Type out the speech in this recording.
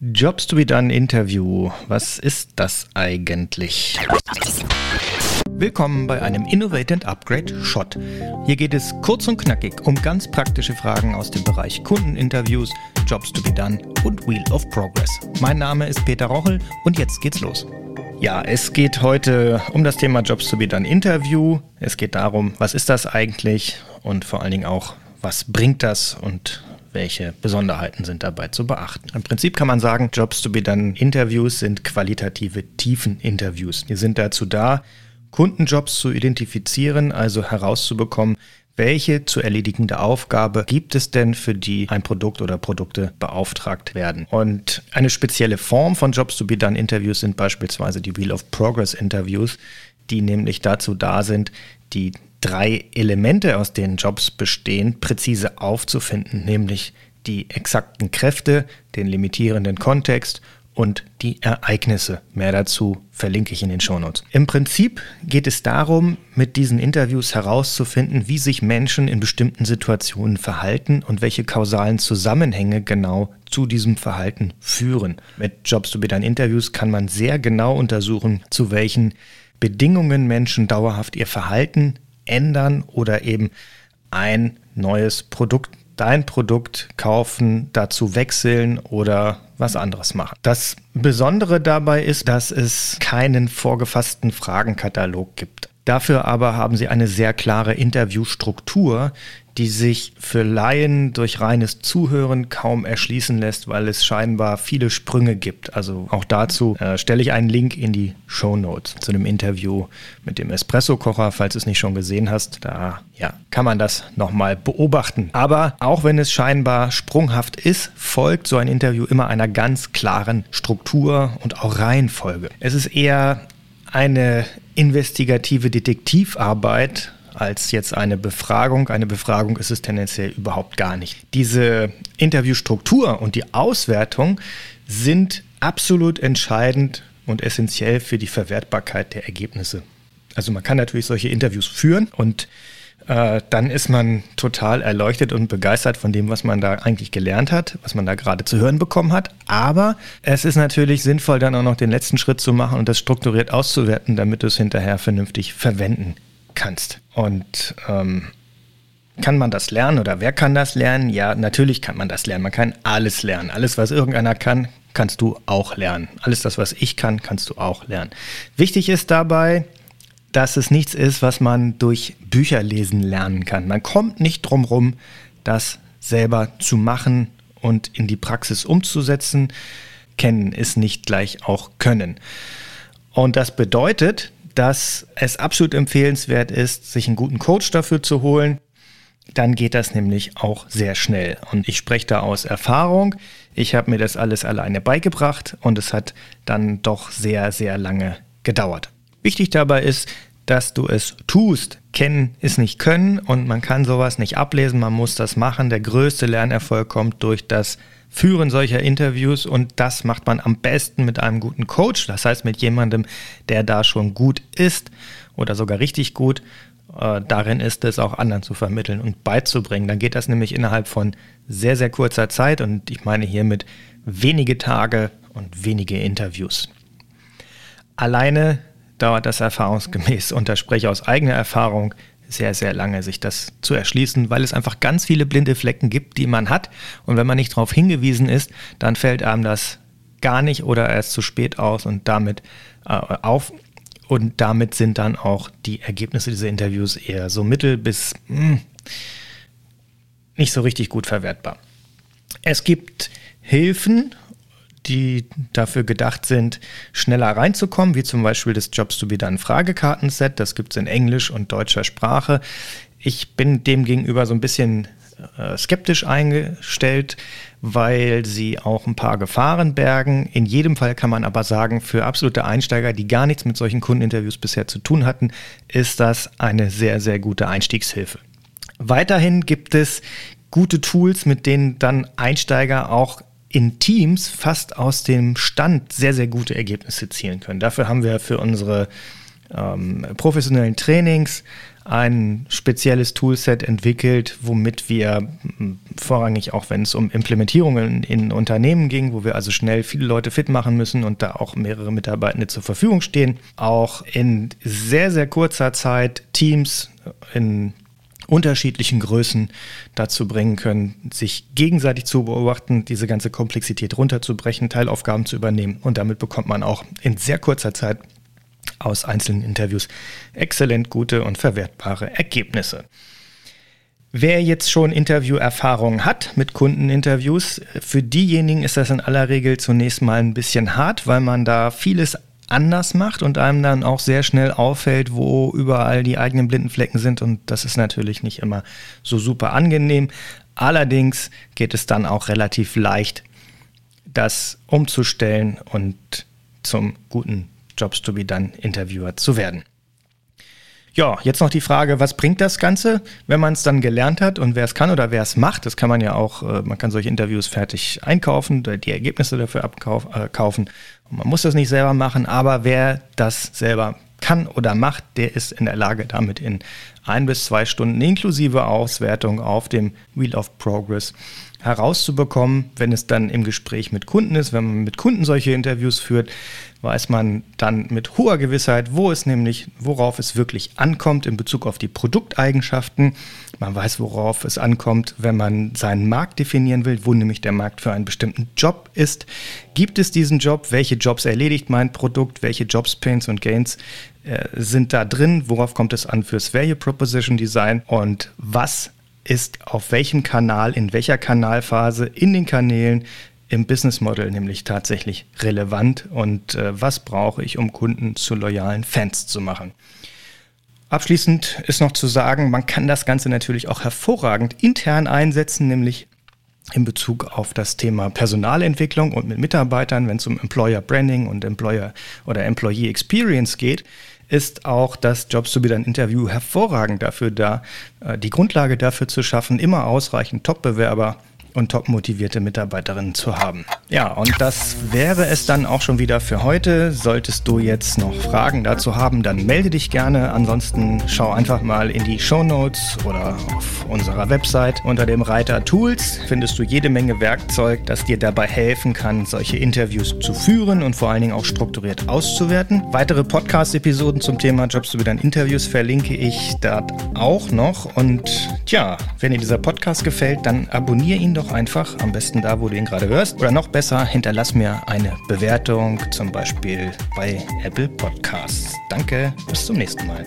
Jobs to be done Interview. Was ist das eigentlich? Willkommen bei einem Innovate and Upgrade Shot. Hier geht es kurz und knackig um ganz praktische Fragen aus dem Bereich Kundeninterviews, Jobs to be done und Wheel of Progress. Mein Name ist Peter Rochel und jetzt geht's los. Ja, es geht heute um das Thema Jobs to be done Interview. Es geht darum, was ist das eigentlich und vor allen Dingen auch, was bringt das und welche Besonderheiten sind dabei zu beachten? Im Prinzip kann man sagen, Jobs to be done Interviews sind qualitative Tiefen-Interviews. Die sind dazu da, Kundenjobs zu identifizieren, also herauszubekommen, welche zu erledigende Aufgabe gibt es denn, für die ein Produkt oder Produkte beauftragt werden? Und eine spezielle Form von Jobs to be done Interviews sind beispielsweise die Wheel of Progress Interviews, die nämlich dazu da sind, die drei Elemente, aus denen Jobs bestehen, präzise aufzufinden, nämlich die exakten Kräfte, den limitierenden Kontext und die Ereignisse. Mehr dazu verlinke ich in den Shownotes. Im Prinzip geht es darum, mit diesen Interviews herauszufinden, wie sich Menschen in bestimmten Situationen verhalten und welche kausalen Zusammenhänge genau zu diesem Verhalten führen. Mit Jobs to be done Interviews kann man sehr genau untersuchen, zu welchen Bedingungen Menschen dauerhaft ihr Verhalten ändern oder eben ein neues Produkt, dein Produkt kaufen, dazu wechseln oder was anderes machen. Das Besondere dabei ist, dass es keinen vorgefassten Fragenkatalog gibt. Dafür aber haben sie eine sehr klare Interviewstruktur, die sich für Laien durch reines Zuhören kaum erschließen lässt, weil es scheinbar viele Sprünge gibt. Also auch dazu äh, stelle ich einen Link in die Show Notes zu dem Interview mit dem Espresso-Kocher, falls du es nicht schon gesehen hast. Da ja, kann man das nochmal beobachten. Aber auch wenn es scheinbar sprunghaft ist, folgt so ein Interview immer einer ganz klaren Struktur und auch Reihenfolge. Es ist eher eine investigative Detektivarbeit als jetzt eine Befragung. Eine Befragung ist es tendenziell überhaupt gar nicht. Diese Interviewstruktur und die Auswertung sind absolut entscheidend und essentiell für die Verwertbarkeit der Ergebnisse. Also man kann natürlich solche Interviews führen und äh, dann ist man total erleuchtet und begeistert von dem, was man da eigentlich gelernt hat, was man da gerade zu hören bekommen hat. Aber es ist natürlich sinnvoll, dann auch noch den letzten Schritt zu machen und das strukturiert auszuwerten, damit du es hinterher vernünftig verwenden kannst. Und ähm, kann man das lernen oder wer kann das lernen? Ja, natürlich kann man das lernen. Man kann alles lernen. Alles, was irgendeiner kann, kannst du auch lernen. Alles das, was ich kann, kannst du auch lernen. Wichtig ist dabei, dass es nichts ist, was man durch Bücherlesen lernen kann. Man kommt nicht drum rum, das selber zu machen und in die Praxis umzusetzen. Kennen ist nicht gleich auch können. Und das bedeutet, dass es absolut empfehlenswert ist, sich einen guten Coach dafür zu holen. Dann geht das nämlich auch sehr schnell. Und ich spreche da aus Erfahrung. Ich habe mir das alles alleine beigebracht und es hat dann doch sehr, sehr lange gedauert. Wichtig dabei ist, dass du es tust. Kennen ist nicht können und man kann sowas nicht ablesen, man muss das machen. Der größte Lernerfolg kommt durch das Führen solcher Interviews und das macht man am besten mit einem guten Coach, das heißt mit jemandem, der da schon gut ist oder sogar richtig gut äh, darin ist, es auch anderen zu vermitteln und beizubringen. Dann geht das nämlich innerhalb von sehr, sehr kurzer Zeit und ich meine hiermit wenige Tage und wenige Interviews. Alleine dauert das erfahrungsgemäß, und da spreche aus eigener Erfahrung, sehr, sehr lange, sich das zu erschließen, weil es einfach ganz viele blinde Flecken gibt, die man hat. Und wenn man nicht darauf hingewiesen ist, dann fällt einem das gar nicht oder erst zu spät aus und damit äh, auf. Und damit sind dann auch die Ergebnisse dieser Interviews eher so mittel bis mh, hm, nicht so richtig gut verwertbar. Es gibt Hilfen die dafür gedacht sind, schneller reinzukommen, wie zum Beispiel das Jobs to be Done Fragekartenset. Das gibt es in Englisch und deutscher Sprache. Ich bin dem gegenüber so ein bisschen äh, skeptisch eingestellt, weil sie auch ein paar Gefahren bergen. In jedem Fall kann man aber sagen, für absolute Einsteiger, die gar nichts mit solchen Kundeninterviews bisher zu tun hatten, ist das eine sehr, sehr gute Einstiegshilfe. Weiterhin gibt es gute Tools, mit denen dann Einsteiger auch in Teams fast aus dem Stand sehr, sehr gute Ergebnisse zielen können. Dafür haben wir für unsere ähm, professionellen Trainings ein spezielles Toolset entwickelt, womit wir vorrangig auch, wenn es um Implementierungen in Unternehmen ging, wo wir also schnell viele Leute fit machen müssen und da auch mehrere Mitarbeitende zur Verfügung stehen, auch in sehr, sehr kurzer Zeit Teams in unterschiedlichen Größen dazu bringen können, sich gegenseitig zu beobachten, diese ganze Komplexität runterzubrechen, Teilaufgaben zu übernehmen. Und damit bekommt man auch in sehr kurzer Zeit aus einzelnen Interviews exzellent gute und verwertbare Ergebnisse. Wer jetzt schon Interviewerfahrung hat mit Kundeninterviews, für diejenigen ist das in aller Regel zunächst mal ein bisschen hart, weil man da vieles anders macht und einem dann auch sehr schnell auffällt, wo überall die eigenen blinden Flecken sind. Und das ist natürlich nicht immer so super angenehm. Allerdings geht es dann auch relativ leicht, das umzustellen und zum guten Jobs to be done Interviewer zu werden. Ja, jetzt noch die Frage, was bringt das Ganze, wenn man es dann gelernt hat und wer es kann oder wer es macht. Das kann man ja auch, äh, man kann solche Interviews fertig einkaufen, die Ergebnisse dafür abkaufen. Äh, man muss das nicht selber machen, aber wer das selber kann oder macht, der ist in der Lage, damit in ein bis zwei Stunden inklusive Auswertung auf dem Wheel of Progress herauszubekommen, wenn es dann im Gespräch mit Kunden ist, wenn man mit Kunden solche Interviews führt, weiß man dann mit hoher Gewissheit, wo es nämlich, worauf es wirklich ankommt in Bezug auf die Produkteigenschaften. Man weiß, worauf es ankommt, wenn man seinen Markt definieren will, wo nämlich der Markt für einen bestimmten Job ist. Gibt es diesen Job? Welche Jobs erledigt mein Produkt? Welche Jobs, Pains und Gains äh, sind da drin? Worauf kommt es an fürs Value Proposition Design? Und was ist auf welchem Kanal, in welcher Kanalphase, in den Kanälen im Business Model nämlich tatsächlich relevant und äh, was brauche ich, um Kunden zu loyalen Fans zu machen. Abschließend ist noch zu sagen, man kann das Ganze natürlich auch hervorragend intern einsetzen, nämlich in Bezug auf das Thema Personalentwicklung und mit Mitarbeitern, wenn es um Employer Branding und Employer oder Employee Experience geht, ist auch das Jobs to be done Interview hervorragend dafür da, äh, die Grundlage dafür zu schaffen, immer ausreichend Top-Bewerber und top motivierte Mitarbeiterinnen zu haben. Ja, und das wäre es dann auch schon wieder für heute. Solltest du jetzt noch Fragen dazu haben, dann melde dich gerne. Ansonsten schau einfach mal in die Show Notes oder auf unserer Website. Unter dem Reiter Tools findest du jede Menge Werkzeug, das dir dabei helfen kann, solche Interviews zu führen und vor allen Dingen auch strukturiert auszuwerten. Weitere Podcast-Episoden zum Thema Jobs sowie dann Interviews verlinke ich dort auch noch. Und tja, wenn dir dieser Podcast gefällt, dann abonniere ihn doch doch einfach, am besten da, wo du ihn gerade hörst. Oder noch besser, hinterlass mir eine Bewertung, zum Beispiel bei Apple Podcasts. Danke, bis zum nächsten Mal.